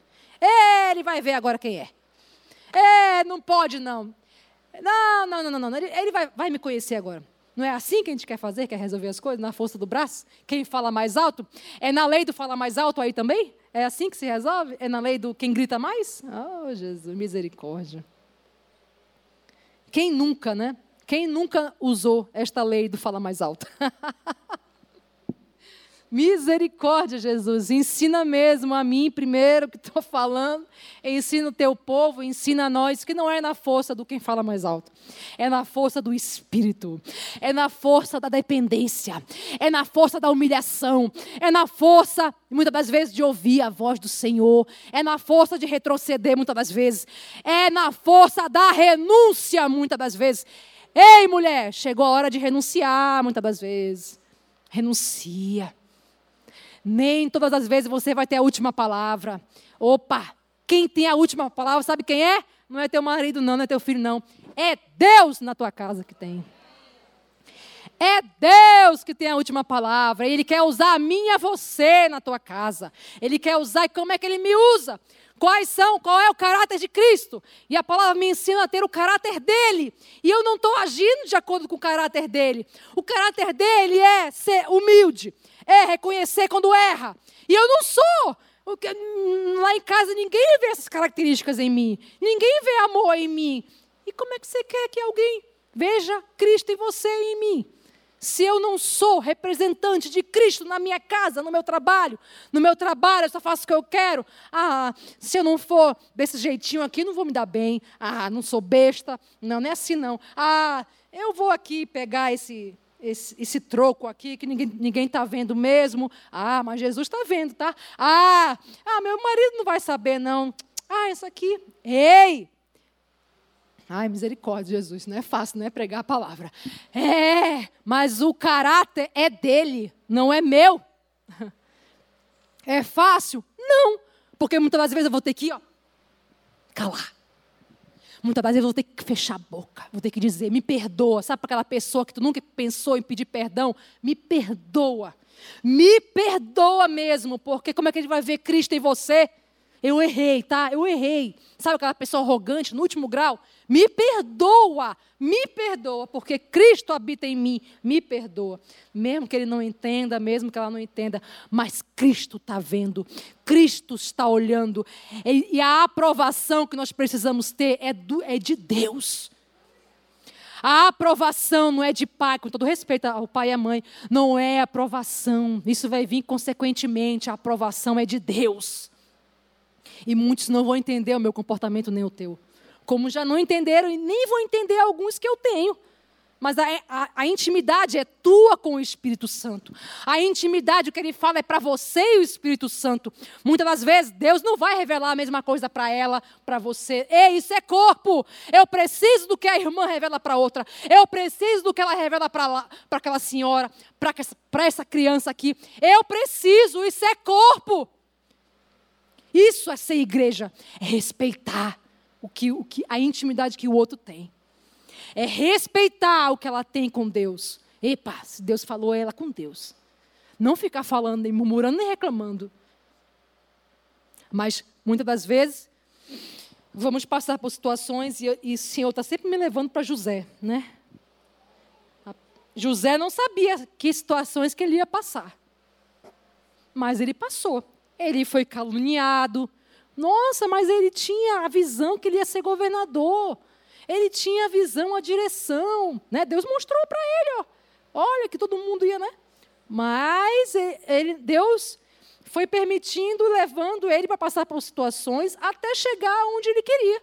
Ele vai ver agora quem é. É, não pode não. Não, não, não, não, não. Ele, ele vai, vai me conhecer agora. Não é assim que a gente quer fazer, quer resolver as coisas? Na força do braço? Quem fala mais alto? É na lei do falar mais alto aí também? É assim que se resolve? É na lei do quem grita mais? Oh, Jesus, misericórdia. Quem nunca, né? Quem nunca usou esta lei do fala mais alto? Misericórdia, Jesus. Ensina mesmo a mim, primeiro, que estou falando. Ensina o teu povo, ensina a nós, que não é na força do quem fala mais alto. É na força do Espírito. É na força da dependência. É na força da humilhação. É na força, muitas das vezes, de ouvir a voz do Senhor. É na força de retroceder, muitas das vezes. É na força da renúncia, muitas das vezes. Ei, mulher, chegou a hora de renunciar, muitas das vezes. Renuncia. Nem todas as vezes você vai ter a última palavra. Opa! Quem tem a última palavra, sabe quem é? Não é teu marido, não, não é teu filho, não. É Deus na tua casa que tem. É Deus que tem a última palavra. Ele quer usar a mim e a você na tua casa. Ele quer usar e como é que ele me usa? Quais são, qual é o caráter de Cristo? E a palavra me ensina a ter o caráter dele. E eu não estou agindo de acordo com o caráter dele. O caráter dele é ser humilde, é reconhecer quando erra. E eu não sou. Lá em casa ninguém vê essas características em mim. Ninguém vê amor em mim. E como é que você quer que alguém veja Cristo em você e em mim? Se eu não sou representante de Cristo na minha casa, no meu trabalho, no meu trabalho eu só faço o que eu quero. Ah, se eu não for desse jeitinho aqui, não vou me dar bem. Ah, não sou besta. Não, não é assim não. Ah, eu vou aqui pegar esse esse, esse, troco aqui que ninguém está vendo mesmo. Ah, mas Jesus está vendo, tá? Ah, ah, meu marido não vai saber, não. Ah, isso aqui. Ei! Ai, misericórdia, Jesus, não é fácil, não é pregar a palavra. É, mas o caráter é dele, não é meu. É fácil? Não, porque muitas das vezes eu vou ter que ó, calar. Muitas das vezes eu vou ter que fechar a boca, vou ter que dizer, me perdoa. Sabe para aquela pessoa que tu nunca pensou em pedir perdão? Me perdoa. Me perdoa mesmo, porque como é que ele vai ver Cristo em você? Eu errei, tá? Eu errei. Sabe aquela pessoa arrogante no último grau? Me perdoa, me perdoa, porque Cristo habita em mim. Me perdoa. Mesmo que ele não entenda, mesmo que ela não entenda, mas Cristo está vendo, Cristo está olhando. E, a aprovação que nós precisamos ter é, do, é de Deus. A aprovação não é de pai, com todo respeito ao pai e à mãe, não é aprovação. Isso vai vir consequentemente, a aprovação é de Deus. E muitos não vão entender o meu comportamento nem o teu. Como já não entenderam e nem vão entender alguns que eu tenho. Mas a, a, a, intimidade é tua com o Espírito Santo. A intimidade, o que ele fala, é para você e o Espírito Santo. Muitas das vezes, Deus não vai revelar a mesma coisa para ela, para você. Ei, isso é corpo. Eu preciso do que a irmã revela para outra. Eu preciso do que ela revela para aquela senhora, para essa criança aqui. Eu preciso, isso é corpo. Isso é ser igreja, é respeitar o que, o que, a intimidade que o outro tem. É respeitar o que ela tem com Deus. Epa, se Deus falou, é ela com Deus. Não ficar falando, nem murmurando, nem reclamando. Mas, muitas das vezes, vamos passar por situações e, e o Senhor está sempre me levando para José, né? José não sabia que situações que ele ia passar. Mas ele passou ele foi caluniado. Nossa, mas ele tinha a visão que ele ia ser governador. Ele tinha a visão, a direção. Né? Deus mostrou para ele, ó. Olha que todo mundo ia, né? Mas ele, Deus foi permitindo, levando ele para passar por situações até chegar onde ele queria.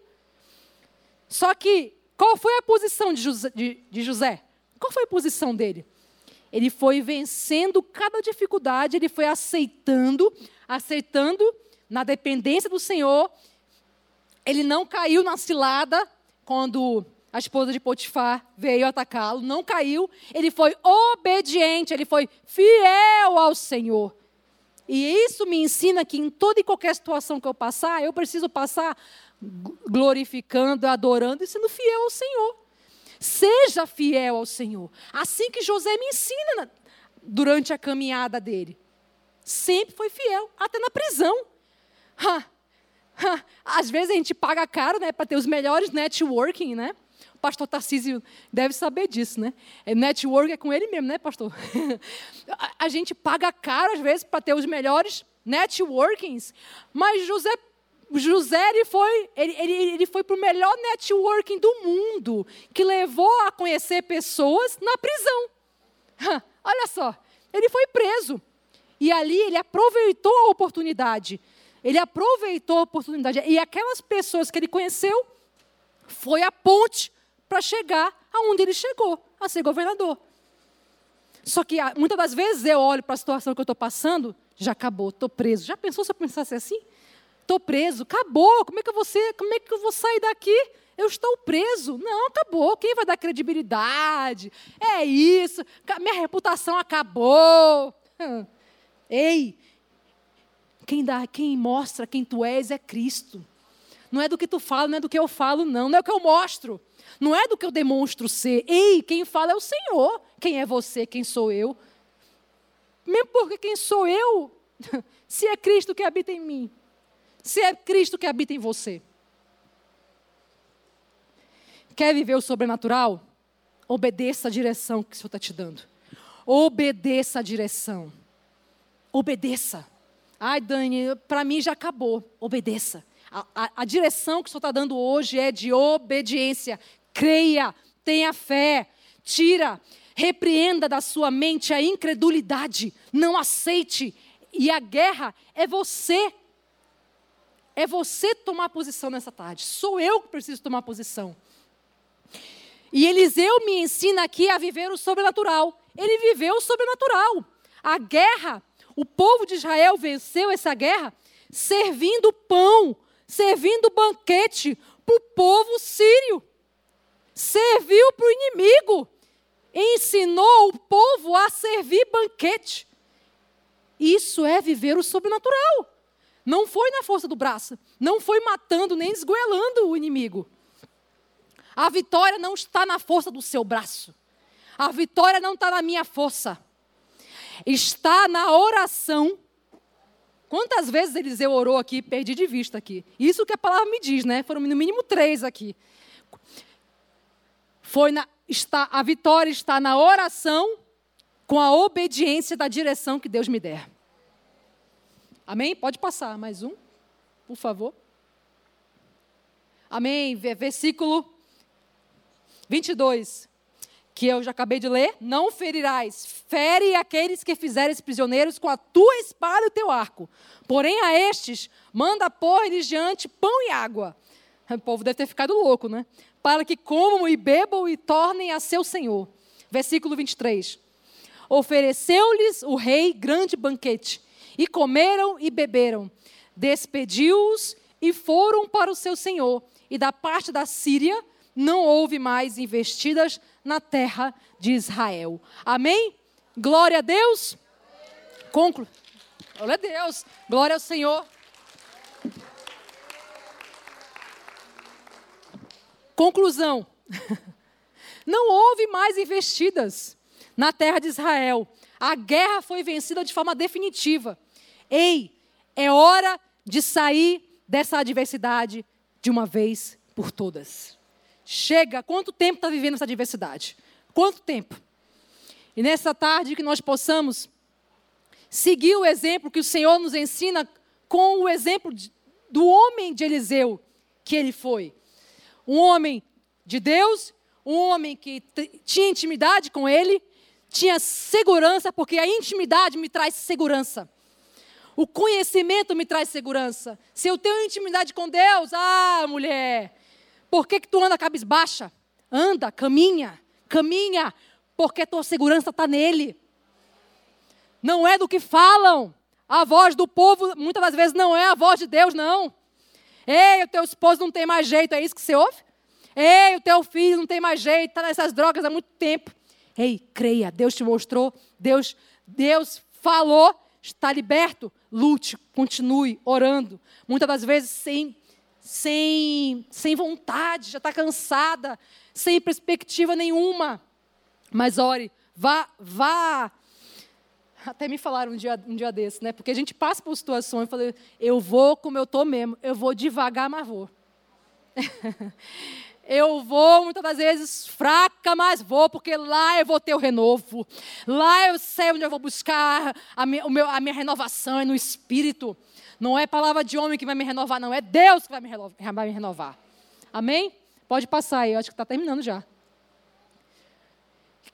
Só que, qual foi a posição de José? De, de José? Qual foi a posição dele? Ele foi vencendo cada dificuldade, ele foi aceitando aceitando na dependência do Senhor, ele não caiu na cilada quando a esposa de Potifar veio atacá-lo, não caiu, ele foi obediente, ele foi fiel ao Senhor. E isso me ensina que em toda e qualquer situação que eu passar, eu preciso passar glorificando, adorando e sendo fiel ao Senhor. Seja fiel ao Senhor. Assim que José me ensina durante a caminhada dele. Sempre foi fiel, até na prisão. Ha, ha. Às vezes a gente paga caro né, para ter os melhores networking, né? O pastor Tarcísio deve saber disso, né? É, network é com ele mesmo, né, pastor? a, gente paga caro, às vezes, para ter os melhores networkings, mas José José ele foi, ele, ele, ele foi para o melhor networking do mundo, que levou a conhecer pessoas na prisão. Olha só, ele foi preso. E ali ele aproveitou a oportunidade. Ele aproveitou a oportunidade. E aquelas pessoas que ele conheceu foi a ponte para chegar aonde ele chegou, a ser governador. Só que ah, muitas das vezes eu olho para a situação que eu estou passando, já acabou, estou preso. Já pensou se eu pensasse assim? Estou preso, acabou. Como é que você, como é que eu vou sair daqui? Eu estou preso. Não, acabou. Quem vai dar credibilidade? É isso. Minha reputação acabou. Ei, quem dá, quem mostra quem tu és é Cristo. Não é do que tu fala, não é do que eu falo, não. Não é o que eu mostro. Não é do que eu demonstro ser. Ei, quem fala é o Senhor. Quem é você? Quem sou eu? Mesmo porque quem sou eu, se é Cristo que habita em mim, se é Cristo que habita em você. Quer viver o sobrenatural? Obedeça a direção que o Senhor está te dando. Obedeça a direção. Obedeça. Ai, Dani, para mim já acabou. Obedeça. A, a, a direção que o Senhor está dando hoje é de obediência. Creia, tenha fé, tira, repreenda da sua mente a incredulidade. Não aceite. E a guerra é você é você tomar posição nessa tarde. Sou eu que preciso tomar posição. E Eliseu me ensina aqui a viver o sobrenatural. Ele viveu o sobrenatural. A guerra, o povo de Israel venceu essa guerra servindo pão, servindo banquete para o povo sírio. Serviu para o inimigo. Ensinou o povo a servir banquete. Isso é viver o sobrenatural. Não foi na força do braço, não foi matando nem esgoelando o inimigo. A vitória não está na força do seu braço. A vitória não está na minha força. Está na oração. Quantas vezes Eliseu orou aqui, perdi de vista aqui. Isso que a palavra me diz, né? Foram no mínimo três aqui. Foi na, está, a vitória está na oração com a obediência da direção que Deus me der. Amém? Pode passar mais um, por favor. Amém. Versículo 22, que eu já acabei de ler. Não ferirás, fere aqueles que fizeres prisioneiros com a tua espada e o teu arco. Porém, a estes, manda pôr-lhes diante pão e água. O povo deve ter ficado louco, né? Para que comam e bebam e tornem a seu senhor. Versículo 23. Ofereceu-lhes o rei grande banquete e comeram e beberam. Despediu-os e foram para o seu senhor. E da parte da Síria não houve mais investidas na terra de Israel. Amém? Glória a Deus. Conclu. Glória a Deus. Glória ao Senhor. Conclusão. Não houve mais investidas na terra de Israel. A guerra foi vencida de forma definitiva. Ei, é hora de sair dessa adversidade de uma vez por todas. Chega, quanto tempo está vivendo essa adversidade? Quanto tempo? E nessa tarde que nós possamos seguir o exemplo que o Senhor nos ensina com o exemplo do homem de Eliseu que ele foi. Um homem de Deus, um homem que tinha intimidade com ele, tinha segurança, porque a intimidade me traz segurança. O conhecimento me traz segurança. Se eu tenho intimidade com Deus, ah, mulher, por que, que tu anda cabisbaixa? Anda, caminha, caminha, porque tua segurança está nele. Não é do que falam. A voz do povo, muitas das vezes, não é a voz de Deus, não. Ei, o teu esposo não tem mais jeito, é isso que você ouve? Ei, o teu filho não tem mais jeito, está nessas drogas há muito tempo. Ei, creia, Deus te mostrou, Deus, Deus falou, está liberto. Lute, continue orando. Muitas das vezes sem, sem, sem vontade, já está cansada, sem perspectiva nenhuma. Mas ore, vá, vá. Até me falaram um dia, um dia desse, né? Porque a gente passa por situações, eu falei, eu vou como eu estou mesmo, eu vou devagar, mas vou. eu vou muitas das vezes fraca, mas vou, porque lá eu vou ter o renovo. Lá eu sei onde eu vou buscar a minha, meu, a minha renovação, é no Espírito. Não é palavra de homem que vai me renovar, não. É Deus que vai me. Vai me renovar. Amém? Pode passar aí, eu acho que está terminando já.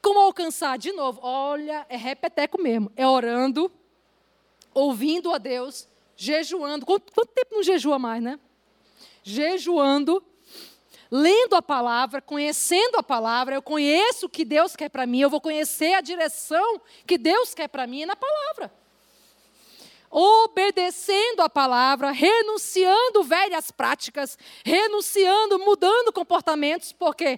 Como alcançar? De novo, olha, é repeteco mesmo. É orando, ouvindo a Deus, jejuando. Quanto, quanto tempo não jejua mais, né? Jejuando, lendo a palavra, conhecendo a palavra. Eu conheço o que Deus quer para mim, eu vou conhecer a direção que Deus quer para mim na palavra obedecendo a palavra, renunciando velhas práticas, renunciando, mudando comportamentos, porque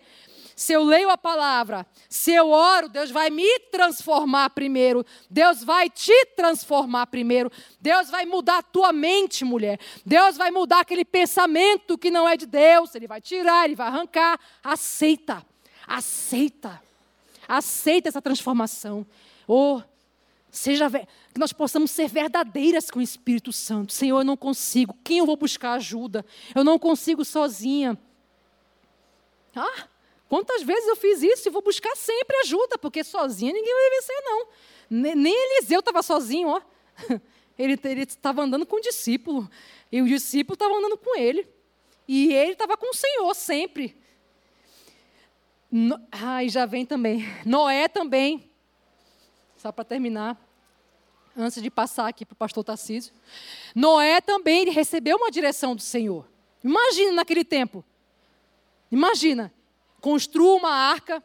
se eu leio a palavra, se eu oro, Deus vai me transformar primeiro. Deus vai te transformar primeiro. Deus vai mudar a tua mente, mulher. Deus vai mudar aquele pensamento que não é de Deus. Ele vai tirar, ele vai arrancar. Aceita. Aceita. Aceita essa transformação. Oh, seja que nós possamos ser verdadeiras com o Espírito Santo. Senhor, eu não consigo. Quem eu vou buscar ajuda? Eu não consigo sozinha. Ah, Quantas vezes eu fiz isso e vou buscar sempre ajuda, porque sozinha ninguém vai vencer, não. Nem Eliseu estava sozinho, ó. Ele estava andando com o discípulo. E o discípulo estava andando com ele. E ele estava com o Senhor sempre. No, ai, já vem também. Noé também. Só para terminar, antes de passar aqui para o pastor Tarcísio. Noé também recebeu uma direção do Senhor. Imagina naquele tempo. Imagina construa uma arca,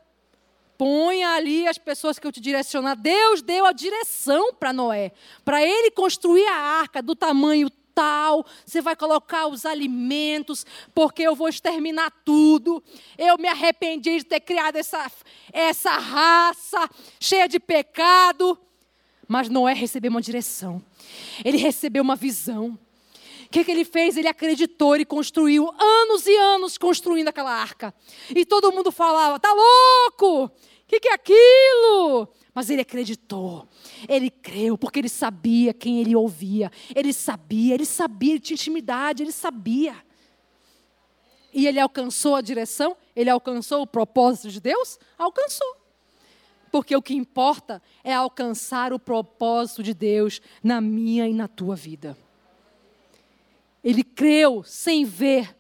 ponha ali as pessoas que eu te direcionar. Deus deu a direção para Noé, para ele construir a arca do tamanho tal, você vai colocar os alimentos, porque eu vou exterminar tudo. Eu me arrependi de ter criado essa, essa raça cheia de pecado. Mas Noé recebeu uma direção, ele recebeu uma visão que, que ele fez? Ele acreditou, e construiu anos e anos construindo aquela arca. E todo mundo falava: tá louco? O que, que é aquilo? Mas ele acreditou, ele creu, porque ele sabia quem ele ouvia, ele sabia, ele sabia, ele tinha intimidade, ele sabia. E ele alcançou a direção, ele alcançou o propósito de Deus? Alcançou. Porque o que importa é alcançar o propósito de Deus na minha e na tua vida. Ele creu sem ver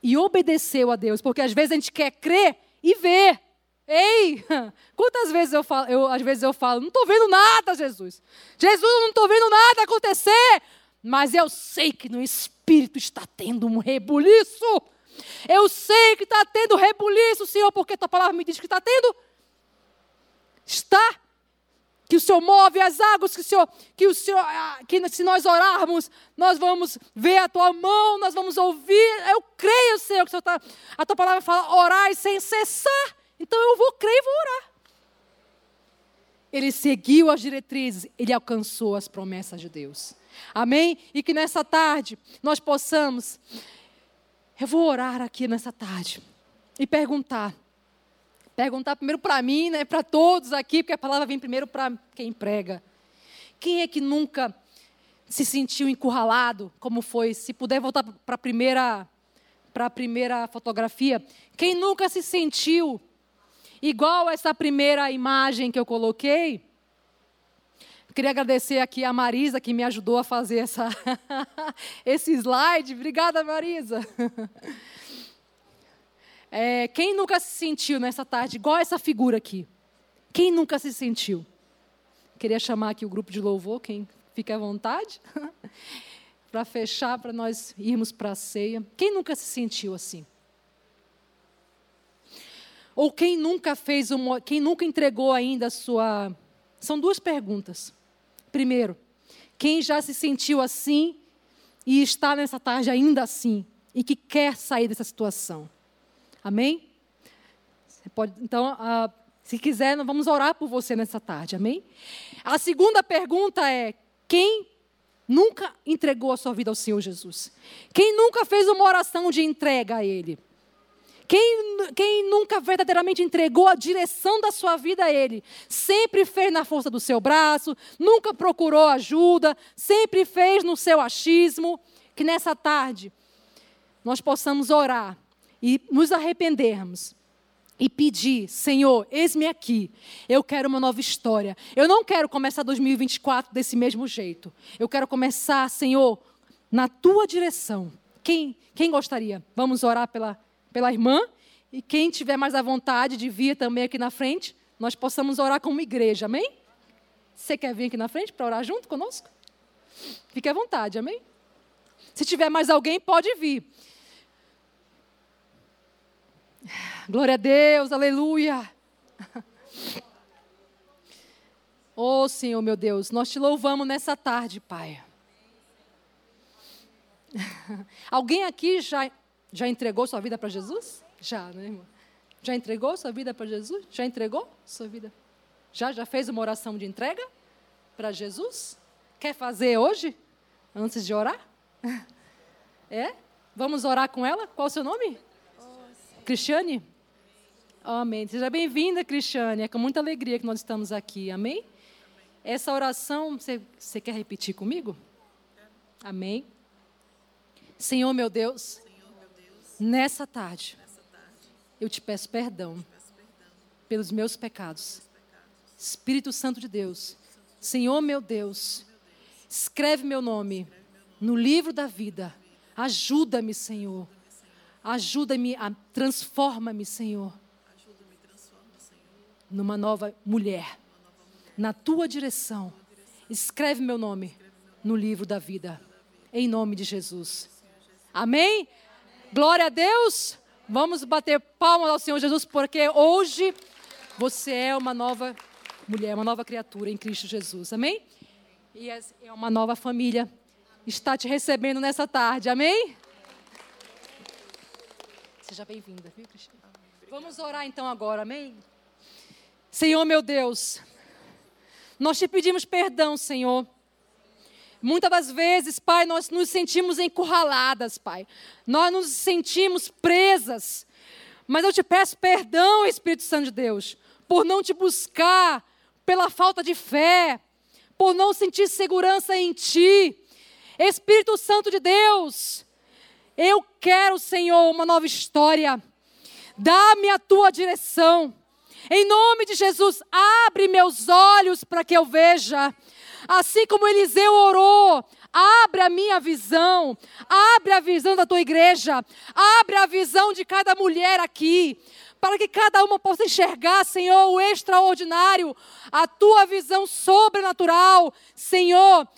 e obedeceu a Deus, porque às vezes a gente quer crer e ver. Ei, quantas vezes eu falo, eu, às vezes eu falo, não estou vendo nada, Jesus. Jesus, não estou vendo nada acontecer. Mas eu sei que no Espírito está tendo um rebuliço. Eu sei que está tendo rebuliço, Senhor, porque tua palavra me diz que está tendo. Está que o Senhor move as águas, que o Senhor, que o Senhor, ah, que se nós orarmos, nós vamos ver a tua mão, nós vamos ouvir. Eu creio, Senhor, que Senhor tá, a tua palavra fala orar sem cessar. Então eu vou crer e vou orar. Ele seguiu as diretrizes, ele alcançou as promessas de Deus. Amém? E que nessa tarde nós possamos. Eu vou orar aqui nessa tarde e perguntar: perguntar primeiro para mim, né, para todos aqui, porque a palavra vem primeiro para quem prega. Quem é que nunca se sentiu encurralado, como foi? Se puder voltar para a primeira, para a primeira fotografia, quem nunca se sentiu igual essa primeira imagem que eu coloquei? queria agradecer aqui a Marisa que me ajudou a fazer essa, esse slide. Obrigada, Marisa. É, quem nunca se sentiu nessa tarde igual essa figura aqui? Quem nunca se sentiu? Queria chamar aqui o grupo de louvor, quem fica à vontade, para fechar, para nós irmos para a ceia. Quem nunca se sentiu assim? Ou quem nunca fez uma, quem nunca entregou ainda a sua. São duas perguntas. Primeiro, quem já se sentiu assim e está nessa tarde ainda assim e que quer sair dessa situação? Amém? Pode, então, uh, se quiser, nós vamos orar por você nessa tarde. Amém? A segunda pergunta é: quem nunca entregou a sua vida ao Senhor Jesus? Quem nunca fez uma oração de entrega a Ele? Quem, quem, nunca verdadeiramente entregou a direção da sua vida a Ele? Sempre fez na força do seu braço, nunca procurou ajuda, sempre fez no seu achismo. Que nessa tarde nós possamos orar e nos arrependermos e pedir: Senhor, eis-me aqui, eu quero uma nova história. Eu não quero começar 2024 desse mesmo jeito. Eu quero começar, Senhor, na tua direção. Quem, quem gostaria? Vamos orar pela pela irmã. E quem tiver mais à vontade de vir também aqui na frente, nós possamos orar como igreja, amém? Você quer vir aqui na frente para orar junto conosco? Fique à vontade, amém? Se tiver mais alguém, pode vir. Glória a Deus, aleluia. Oh Senhor, meu Deus, nós te louvamos nessa tarde, Pai. Alguém aqui já já entregou sua vida para Jesus? Já, né, irmão? Já entregou sua vida para Jesus? Já entregou sua vida? Já? Já fez uma oração de entrega para Jesus? Quer fazer hoje? Antes de orar? É? Vamos orar com ela? Qual o seu nome? Cristiane? Amém. Seja bem-vinda, Cristiane. É com muita alegria que nós estamos aqui. Amém? Essa oração, você, você quer repetir comigo? Amém. Senhor, meu Deus, Nessa tarde, eu te peço perdão pelos meus pecados. Espírito Santo de Deus, Senhor meu Deus, escreve meu nome no livro da vida. Ajuda-me, Senhor. Ajuda-me, transforma-me, Senhor, numa nova mulher. Na tua direção. Escreve meu nome no livro da vida. Em nome de Jesus. Amém? Glória a Deus. Vamos bater palmas ao Senhor Jesus, porque hoje você é uma nova mulher, uma nova criatura em Cristo Jesus. Amém? E é uma nova família. Está te recebendo nessa tarde. Amém? Seja bem-vinda, viu, Cristina? Vamos orar então agora, amém? Senhor meu Deus, nós te pedimos perdão, Senhor Muitas das vezes, Pai, nós nos sentimos encurraladas, Pai. Nós nos sentimos presas. Mas eu te peço perdão, Espírito Santo de Deus, por não te buscar, pela falta de fé, por não sentir segurança em Ti. Espírito Santo de Deus, eu quero, Senhor, uma nova história. Dá-me a tua direção. Em nome de Jesus, abre meus olhos para que eu veja. Assim como Eliseu orou, abre a minha visão, abre a visão da tua igreja, abre a visão de cada mulher aqui, para que cada uma possa enxergar, Senhor, o extraordinário, a tua visão sobrenatural. Senhor,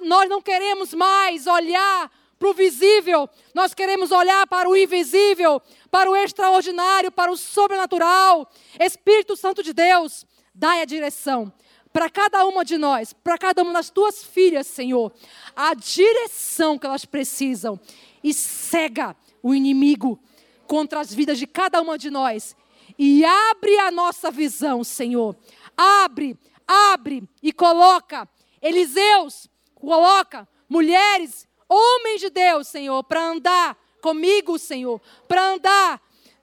nós não queremos mais olhar para o visível, nós queremos olhar para o invisível, para o extraordinário, para o sobrenatural. Espírito Santo de Deus, dai a direção para cada uma de nós, para cada uma das tuas filhas, Senhor, a direção que elas precisam. E cega o inimigo contra as vidas de cada uma de nós. E abre a nossa visão, Senhor. Abre, abre e coloca. Eliseus, coloca mulheres, homens de Deus, Senhor, para andar comigo, Senhor, para andar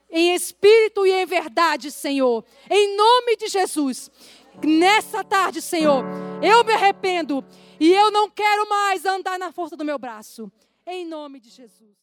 em espírito e em verdade, Senhor. Em nome de Jesus. Nessa tarde, Senhor, eu me arrependo e eu não quero mais andar na força do meu braço. Em nome de Jesus.